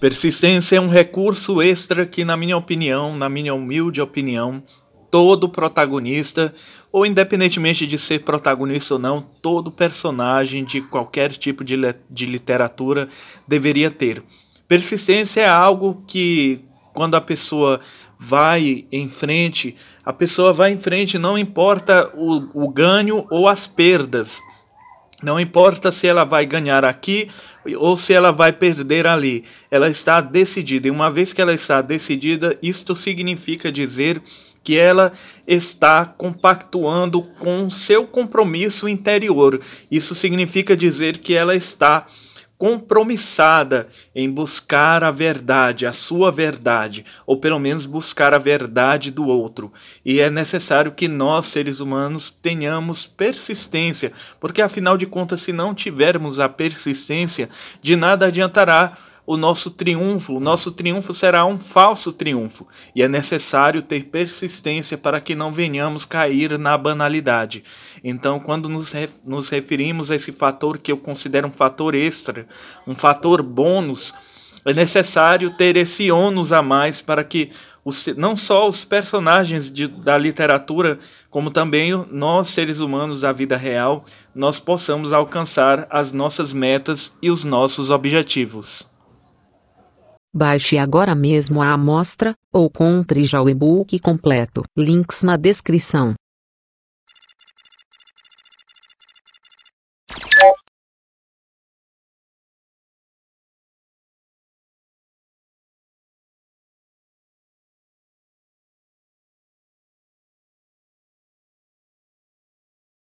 Persistência é um recurso extra que, na minha opinião, na minha humilde opinião, todo protagonista, ou independentemente de ser protagonista ou não, todo personagem de qualquer tipo de, de literatura deveria ter. Persistência é algo que, quando a pessoa vai em frente, a pessoa vai em frente, não importa o, o ganho ou as perdas. Não importa se ela vai ganhar aqui ou se ela vai perder ali. Ela está decidida. E uma vez que ela está decidida, isto significa dizer que ela está compactuando com seu compromisso interior. Isso significa dizer que ela está compromissada em buscar a verdade, a sua verdade, ou pelo menos buscar a verdade do outro. E é necessário que nós, seres humanos, tenhamos persistência, porque afinal de contas, se não tivermos a persistência, de nada adiantará o nosso triunfo, o nosso triunfo será um falso triunfo, e é necessário ter persistência para que não venhamos cair na banalidade. Então, quando nos, referimos a esse fator que eu considero um fator extra, um fator bônus, é necessário ter esse ônus a mais para que os, não só os personagens de, da literatura, como também nós, seres humanos da vida real, nós possamos alcançar as nossas metas e os nossos objetivos. Baixe agora mesmo a amostra, ou compre já o e-book completo. Links na descrição.